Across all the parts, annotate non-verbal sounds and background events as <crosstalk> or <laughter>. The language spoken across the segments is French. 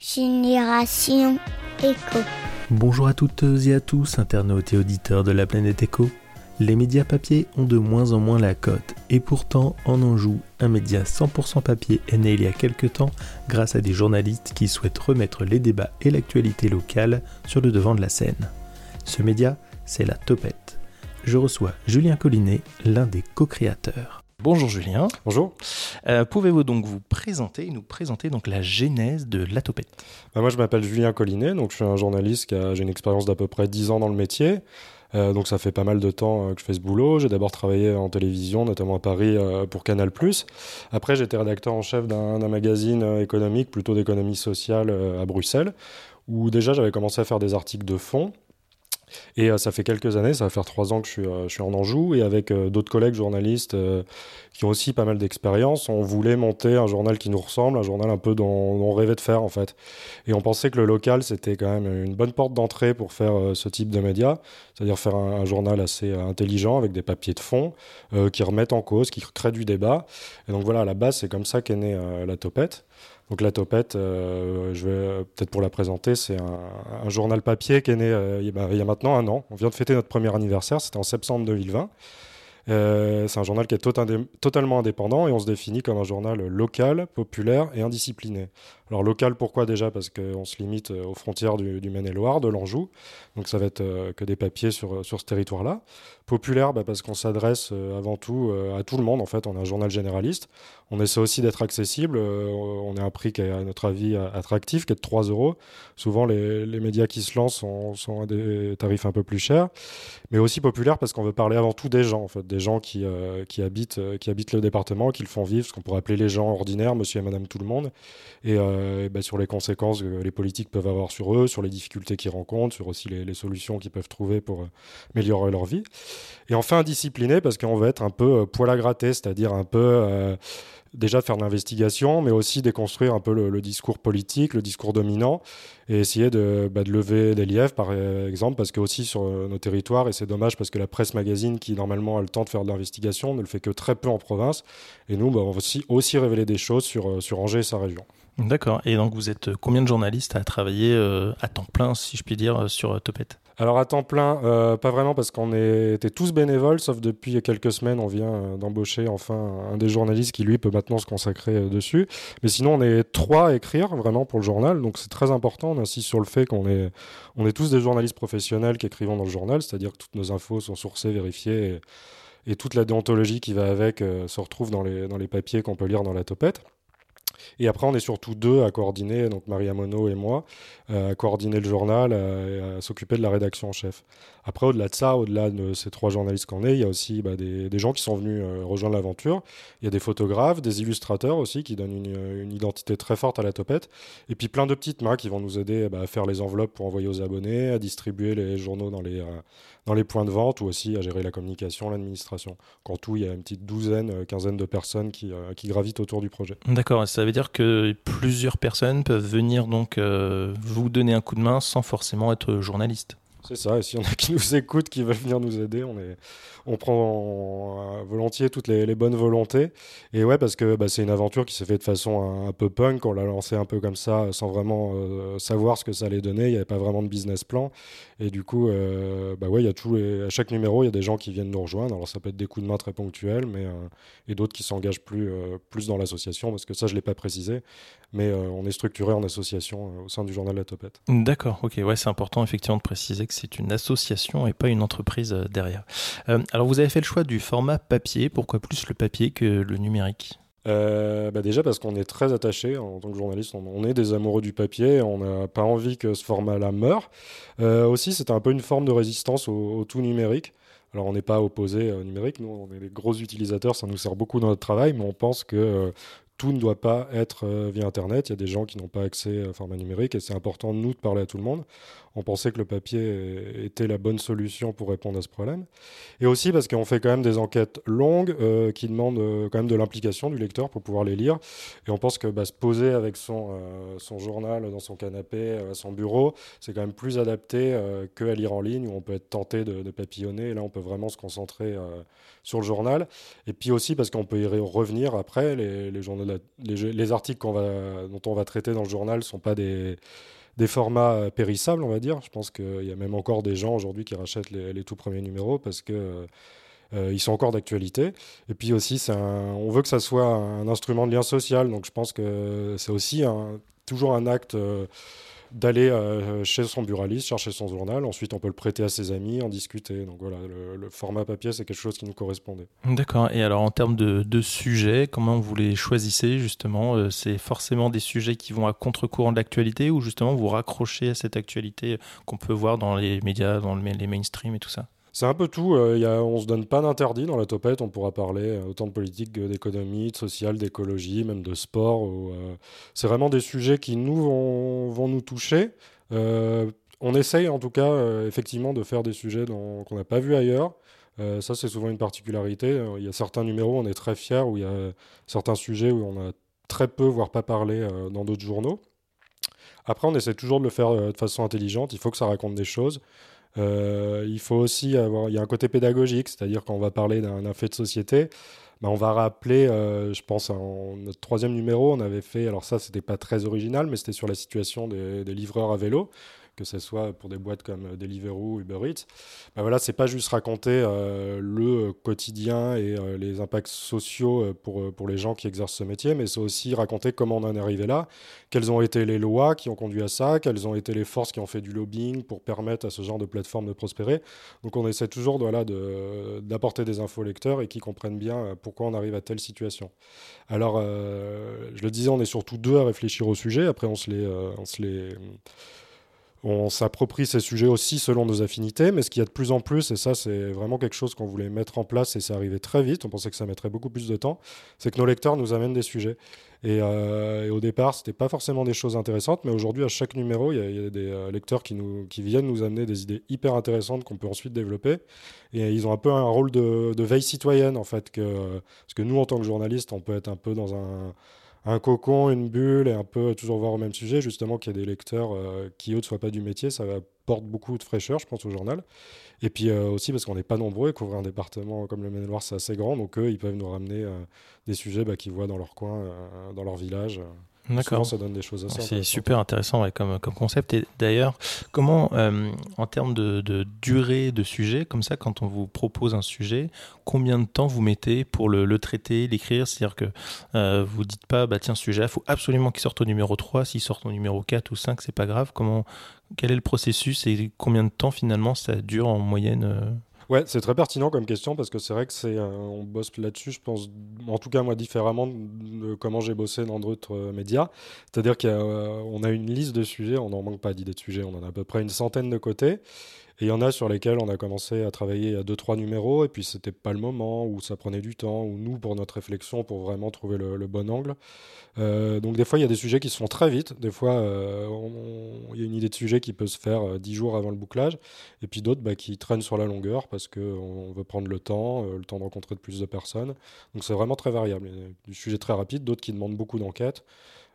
Génération Éco. Bonjour à toutes et à tous, internautes et auditeurs de la planète Éco. Les médias papier ont de moins en moins la cote, et pourtant en Anjou, un média 100% papier est né il y a quelques temps grâce à des journalistes qui souhaitent remettre les débats et l'actualité locale sur le devant de la scène. Ce média, c'est la Topette. Je reçois Julien Collinet, l'un des co-créateurs. Bonjour Julien. Bonjour. Euh, Pouvez-vous donc vous présenter et nous présenter donc la genèse de La Topette bah, Moi je m'appelle Julien Collinet, donc je suis un journaliste qui a j'ai une expérience d'à peu près 10 ans dans le métier. Euh, donc ça fait pas mal de temps euh, que je fais ce boulot. J'ai d'abord travaillé en télévision, notamment à Paris euh, pour Canal+. Après j'étais rédacteur en chef d'un magazine économique, plutôt d'économie sociale à Bruxelles, où déjà j'avais commencé à faire des articles de fond. Et euh, ça fait quelques années, ça va faire trois ans que je suis, euh, en Anjou, et avec euh, d'autres collègues journalistes qui ont aussi pas mal d'expérience, on voulait monter un journal qui nous ressemble, un journal un peu dont, on rêvait de faire en fait. Et on pensait que le local, c'était quand même une bonne porte d'entrée pour faire ce type de média, c'est-à-dire faire un, un, journal assez intelligent, avec des papiers de fond, qui remettent en cause, qui créent du débat. Et donc voilà, à la base, c'est comme ça qu'est née la topette. Donc la Topette, euh, je vais peut-être pour la présenter, c'est un, journal papier qui est né euh, il, y a, il, y a, maintenant un an. On vient de fêter notre premier anniversaire, c'était en septembre 2020. Euh, c'est un journal qui est totalement indépendant et on se définit comme un journal local, populaire et indiscipliné. Alors local, pourquoi déjà? Parce qu'on se limite aux frontières du, Maine-et-Loire, de l'Anjou, donc ça va être euh, que des papiers sur, sur ce territoire-là. Populaire, bah, parce qu'on s'adresse euh, avant tout euh, à tout le monde, en fait, on est un journal généraliste. On essaie aussi d'être accessible, euh, on est un prix qui est à notre avis attractif, qui est de 3 euros. Souvent les, médias qui se lancent sont, à des tarifs un peu plus chers, mais aussi populaire parce qu'on veut parler avant tout des gens, gens qui, euh, euh, qui habitent le département, qui le font vivre, ce qu'on pourrait appeler les gens ordinaires, monsieur et madame tout le monde, et, euh, bah, sur les conséquences que les politiques peuvent avoir sur eux, sur les difficultés qu'ils rencontrent, sur aussi les, les solutions qu'ils peuvent trouver pour améliorer leur vie. Et enfin, discipliné parce qu'on veut être un peu poil à gratter, c'est-à-dire un peu déjà faire de l'investigation, mais aussi déconstruire un peu le, discours politique, le discours dominant, et essayer de, bah, de lever des lièvres, par exemple, parce que aussi sur nos territoires, et c'est dommage parce que la presse magazine, qui normalement a le temps de faire de l'investigation, ne le fait que très peu en province, et nous, bah, on va aussi, révéler des choses sur, sur Angers et sa région. D'accord, et donc vous êtes combien de journalistes à travailler euh, à temps plein, si je puis dire, sur euh, Topette? Alors à temps plein, euh, pas vraiment parce qu'on était tous bénévoles, sauf depuis quelques semaines, on vient euh, d'embaucher enfin un des journalistes qui lui peut maintenant se consacrer euh, dessus. Mais sinon, on est trois à écrire vraiment pour le journal, donc c'est très important. On insiste sur le fait qu'on est, on est tous des journalistes professionnels qui écrivons dans le journal, c'est-à-dire que toutes nos infos sont sourcées, vérifiées, et, toute la déontologie qui va avec euh, se retrouve dans les, dans les papiers qu'on peut lire dans la topette. Et après, on est surtout deux à coordonner, donc Maria Mono et moi, euh, à coordonner le journal, à, à s'occuper de la rédaction en chef. Après, au-delà de ça, au-delà de ces trois journalistes qu'on est, il y a aussi bah, des, gens qui sont venus euh, rejoindre l'aventure. Il y a des photographes, des illustrateurs aussi qui donnent une, une, identité très forte à la topette. Et puis plein de petites mains qui vont nous aider bah, à faire les enveloppes pour envoyer aux abonnés, à distribuer les journaux dans les, euh, points de vente ou aussi à gérer la communication, l'administration. En tout, il y a une petite douzaine, euh, quinzaine de personnes qui, euh, qui gravitent autour du projet. D'accord, ça veut dire que plusieurs personnes peuvent venir donc euh, vous donner un coup de main sans forcément être journaliste. C'est ça, et s'il y en a qui nous écoutent, qui veulent venir nous aider, on, est, on prend volontiers toutes les, bonnes volontés. Et ouais, parce que bah, c'est une aventure qui s'est faite de façon un, peu punk, on l'a lancé un peu comme ça, sans vraiment euh, savoir ce que ça allait donner, il n'y avait pas vraiment de business plan. Et du coup, euh, bah ouais, y a tous à chaque numéro, il y a des gens qui viennent nous rejoindre. Alors ça peut être des coups de main très ponctuels, mais, euh, et d'autres qui s'engagent plus, euh, plus dans l'association, parce que ça, je ne l'ai pas précisé, mais euh, on est structuré en association euh, au sein du journal La Topette. D'accord, ok, ouais, c'est important effectivement de préciser que c'est une association et pas une entreprise euh, derrière. Euh, alors vous avez fait le choix du format papier, pourquoi plus le papier que le numérique? Euh, bah déjà parce qu'on est très attaché en tant que journaliste, on, est des amoureux du papier, on n'a pas envie que ce format-là meure. Aussi, c'est un peu une forme de résistance au, tout numérique. Alors, on n'est pas opposé au numérique, nous, on est des gros utilisateurs, ça nous sert beaucoup dans notre travail, mais on pense que tout ne doit pas être via Internet. Il y a des gens qui n'ont pas accès au format numérique et c'est important, nous, de parler à tout le monde. On pensait que le papier était la bonne solution pour répondre à ce problème. Et aussi parce qu'on fait quand même des enquêtes longues euh, qui demandent euh, quand même de l'implication du lecteur pour pouvoir les lire. Et on pense que bah, se poser avec son, euh, son journal dans son canapé, à son bureau, c'est quand même plus adapté euh, qu'à lire en ligne où on peut être tenté de, papillonner. Et là, on peut vraiment se concentrer sur le journal. Et puis aussi parce qu'on peut y revenir après. Les, articles dont on va traiter dans le journal ne sont pas des, des formats périssables, on va dire. Je pense qu'il y a même encore des gens aujourd'hui qui rachètent les, tout premiers numéros parce que ils sont encore d'actualité. Et puis aussi, on veut que ça soit un instrument de lien social. Donc je pense que c'est aussi toujours un acte d'aller euh, chez son buraliste, chercher son journal. Ensuite, on peut le prêter à ses amis, en discuter. Donc voilà, le, format papier, c'est quelque chose qui nous correspondait. D'accord. Et alors, en termes de, sujets, comment vous les choisissez justement? Euh, C'est forcément des sujets qui vont à contre-courant de l'actualité ou justement vous raccrochez à cette actualité qu'on peut voir dans les médias, dans les mainstream et tout ça? C'est un peu tout. Euh, y on se donne pas d'interdit dans la topette. On pourra parler euh, autant de politique que d'économie, de social, d'écologie, même de sport. Euh, c'est vraiment des sujets qui nous vont, nous toucher. on essaye en tout cas effectivement de faire des sujets qu'on n'a pas vus ailleurs. ça c'est souvent une particularité. Il y a certains numéros où on est très fiers, où il y a certains sujets où on a très peu, voire pas parlé dans d'autres journaux. Après, on essaie toujours de le faire de façon intelligente. Il faut que ça raconte des choses. Euh, il faut aussi avoir, il y a un côté pédagogique, c'est-à-dire quand on va parler d'un fait de société, bah on va rappeler, euh, je pense, en notre troisième numéro, on avait fait, alors ça, c'était pas très original, mais c'était sur la situation des, des livreurs à vélo que ce soit pour des boîtes comme Deliveroo, Uber Eats, ben voilà, c'est pas juste raconter euh, le quotidien et euh, les impacts sociaux euh, pour, pour les gens qui exercent ce métier, mais c'est aussi raconter comment on en est arrivé là, quelles ont été les lois qui ont conduit à ça, quelles ont été les forces qui ont fait du lobbying pour permettre à ce genre de plateforme de prospérer. Donc on essaie toujours voilà, d'apporter des infos aux lecteurs et qui comprennent bien pourquoi on arrive à telle situation. Alors, je le disais, on est surtout deux à réfléchir au sujet, après on se les... on se les on s'approprie ces sujets aussi selon nos affinités, mais ce qu'il y a de plus en plus, et ça c'est vraiment quelque chose qu'on voulait mettre en place et c'est arrivé très vite, on pensait que ça mettrait beaucoup plus de temps, c'est que nos lecteurs nous amènent des sujets. Et, euh, au départ, c'était pas forcément des choses intéressantes, mais aujourd'hui, à chaque numéro, il y, a, des euh, lecteurs qui, viennent nous amener des idées hyper intéressantes qu'on peut ensuite développer. Et ils ont un peu un rôle de, veille citoyenne, en fait, parce que nous, en tant que journalistes, on peut être un peu dans un un cocon, une bulle et un peu toujours voir au même sujet, justement qu'il y a des lecteurs euh, qui, eux, ne soient pas du métier, ça apporte beaucoup de fraîcheur, je pense, au journal. Et puis euh, aussi parce qu'on n'est pas nombreux, et couvrir un département comme le Maine-et-Loire, c'est assez grand, donc eux, ils peuvent nous ramener euh, des sujets bah, qu'ils voient dans leur coin, dans leur village. D'accord. Ça donne des choses assez C'est super intéressant comme, comme concept. Et d'ailleurs, comment, euh, en termes de, de, durée de sujet, comme ça, quand on vous propose un sujet, combien de temps vous mettez pour le, le traiter, l'écrire? C'est-à-dire que euh, vous dites pas, bah tiens, ce sujet, il faut absolument qu'il sorte au numéro 3. S'il sort au numéro 4 ou 5, c'est pas grave. Comment, quel est le processus et combien de temps finalement ça dure en moyenne euh? Ouais, c'est très pertinent comme question parce que c'est vrai que c'est, euh, on bosse là-dessus, je pense, en tout cas moi différemment de comment j'ai bossé dans d'autres euh, médias. C'est-à-dire qu'on a, a, une liste de sujets, on n'en manque pas d'idées de sujets, on en a à peu près une centaine de côtés. Et il y en a sur lesquels on a commencé à travailler à deux trois numéros et puis c'était pas le moment ou ça prenait du temps ou nous pour notre réflexion pour vraiment trouver le, bon angle. Euh, donc des fois il y a des sujets qui se font très vite. Des fois euh, il y a une idée de sujet qui peut se faire euh, dix jours avant le bouclage et puis d'autres bah, qui traînent sur la longueur parce que on veut prendre le temps, le temps de rencontrer de plus de personnes. Donc c'est vraiment très variable. Il y a du sujet très rapide, d'autres qui demandent beaucoup d'enquête.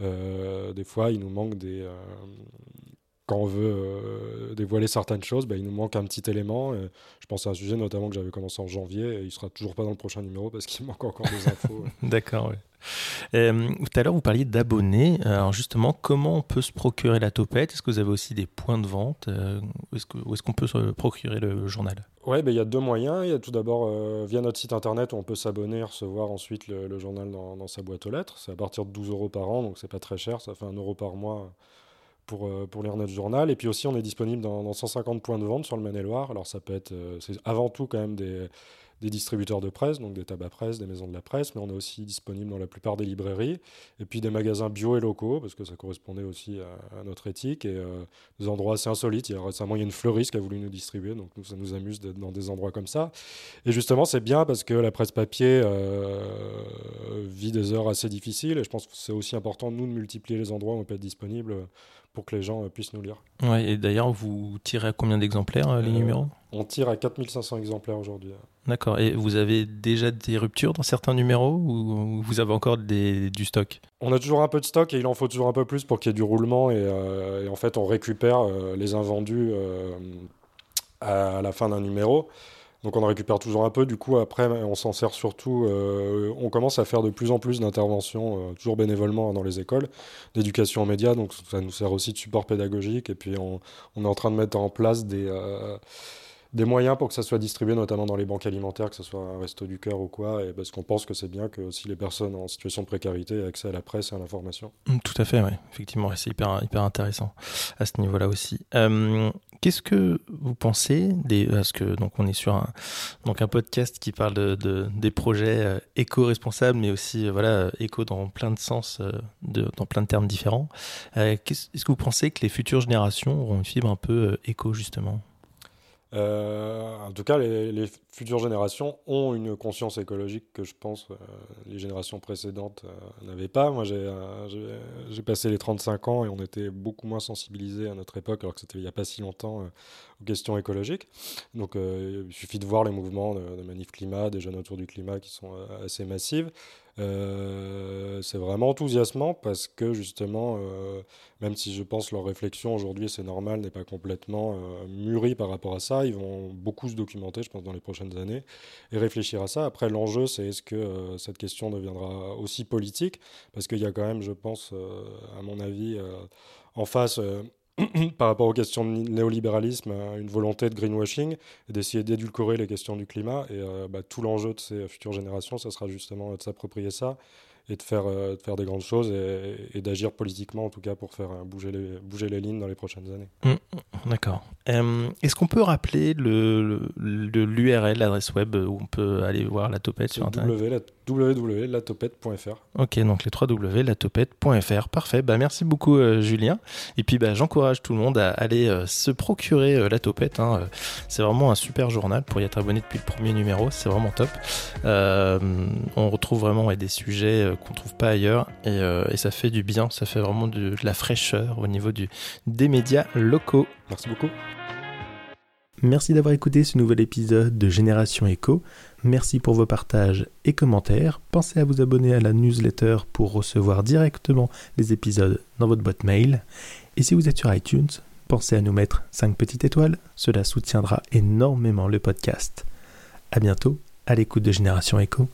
des fois, il nous manque des, quand on veut euh, dévoiler certaines choses, bah, il nous manque un petit élément. je pense à un sujet notamment que j'avais commencé en janvier et il sera toujours pas dans le prochain numéro parce qu'il <laughs> manque encore des infos. <laughs> D'accord, oui. Euh, tout à l'heure, vous parliez d'abonnés. Alors justement, comment on peut se procurer la topette? Est-ce que vous avez aussi des points de vente? Euh, Où est-ce qu'on peut se procurer le journal? Oui, ben, il y a deux moyens. Il y a tout d'abord via notre site internet où on peut s'abonner et recevoir ensuite le, journal dans, dans, sa boîte aux lettres. C'est à partir de 12 euros par an, donc c'est pas très cher. Ça fait un euro par mois euh, pour lire notre journal. Et puis aussi, on est disponible dans, dans 150 points de vente sur le Maine-et-Loire. Alors, ça peut être, euh, c'est avant tout quand même des, des distributeurs de presse, donc des tabacs presse, des maisons de la presse, mais on est aussi disponible dans la plupart des librairies, et puis des magasins bio et locaux, parce que ça correspondait aussi à, notre éthique, et euh, des endroits assez insolites. Il y a récemment, il y a une fleuriste qui a voulu nous distribuer, donc nous, ça nous amuse d'être dans des endroits comme ça. Et justement, c'est bien parce que la presse papier euh, vit des heures assez difficiles, et je pense que c'est aussi important, nous, de multiplier les endroits où on peut être disponible pour que les gens euh, puissent nous lire. Ouais, et d'ailleurs, vous tirez à combien d'exemplaires les numéros? On tire à 4500 exemplaires aujourd'hui. D'accord. Et vous avez déjà des ruptures dans certains numéros ou vous avez encore des, du stock? On a toujours un peu de stock et il en faut toujours un peu plus pour qu'il y ait du roulement. Et, euh, en fait, on récupère euh, les invendus euh, à, la fin d'un numéro. Donc on en récupère toujours un peu. Du coup, après, on s'en sert surtout. on commence à faire de plus en plus d'interventions, toujours bénévolement dans les écoles, d'éducation aux médias. Donc ça nous sert aussi de support pédagogique. Et puis on, on est en train de mettre en place des des moyens pour que ça soit distribué, notamment dans les banques alimentaires, que ce soit un resto du cœur ou quoi, et parce qu'on pense que c'est bien que aussi les personnes en situation de précarité aient accès à la presse et à l'information. Mm, tout à fait, oui, effectivement, c'est hyper, hyper intéressant à ce niveau-là aussi. Euh, qu'est-ce que vous pensez des, parce que donc on est sur un, donc un podcast qui parle de, des projets euh, éco-responsables, mais aussi euh, voilà éco dans plein de sens, de, dans plein de termes différents. Est-ce que vous pensez que les futures générations auront une fibre un peu éco justement? Euh, en tout cas, les, futures générations ont une conscience écologique que je pense euh, les générations précédentes euh, n'avaient pas. Moi, j'ai passé les 35 ans et on était beaucoup moins sensibilisés à notre époque, alors que c'était il n'y a pas si longtemps, aux questions écologiques. Donc, il suffit de voir les mouvements de, de manif climat, des jeunes autour du climat qui sont assez massifs. Euh, c'est vraiment enthousiasmant parce que justement, euh, même si je pense leur réflexion aujourd'hui, c'est normal, n'est pas complètement euh, mûrie par rapport à ça, ils vont beaucoup se documenter, je pense, dans les prochaines années et réfléchir à ça. Après, l'enjeu, c'est est-ce que cette question deviendra aussi politique? Parce qu'il y a quand même, je pense, à mon avis, en face <clears throat> par rapport aux questions de néolibéralisme, euh, une volonté de greenwashing d'essayer d'édulcorer les questions du climat. Et euh, bah, tout l'enjeu de ces futures générations, ça sera justement de s'approprier ça et de faire, euh, de faire des grandes choses et, d'agir politiquement, en tout cas, pour faire bouger, les, bouger les lignes dans les prochaines années. Mmh, d'accord. Est-ce qu'on peut rappeler l'URL, le, l'adresse web où on peut aller voir la topette sur Internet? Www.latopette.fr. Ok, donc les 3 www.latopette.fr. Parfait. Bah, merci beaucoup, euh, Julien. Et puis, bah, j'encourage tout le monde à aller euh, se procurer euh, la topette. Hein. C'est vraiment un super journal pour y être abonné depuis le premier numéro. C'est vraiment top. on retrouve vraiment des sujets qu'on trouve pas ailleurs et, ça fait du bien. Ça fait vraiment de, de la fraîcheur au niveau du, des médias locaux. Merci beaucoup. Merci d'avoir écouté ce nouvel épisode de Génération Echo. Merci pour vos partages et commentaires. Pensez à vous abonner à la newsletter pour recevoir directement les épisodes dans votre boîte mail. Et si vous êtes sur iTunes, pensez à nous mettre 5 petites étoiles. Cela soutiendra énormément le podcast. À bientôt à l'écoute de Génération Echo.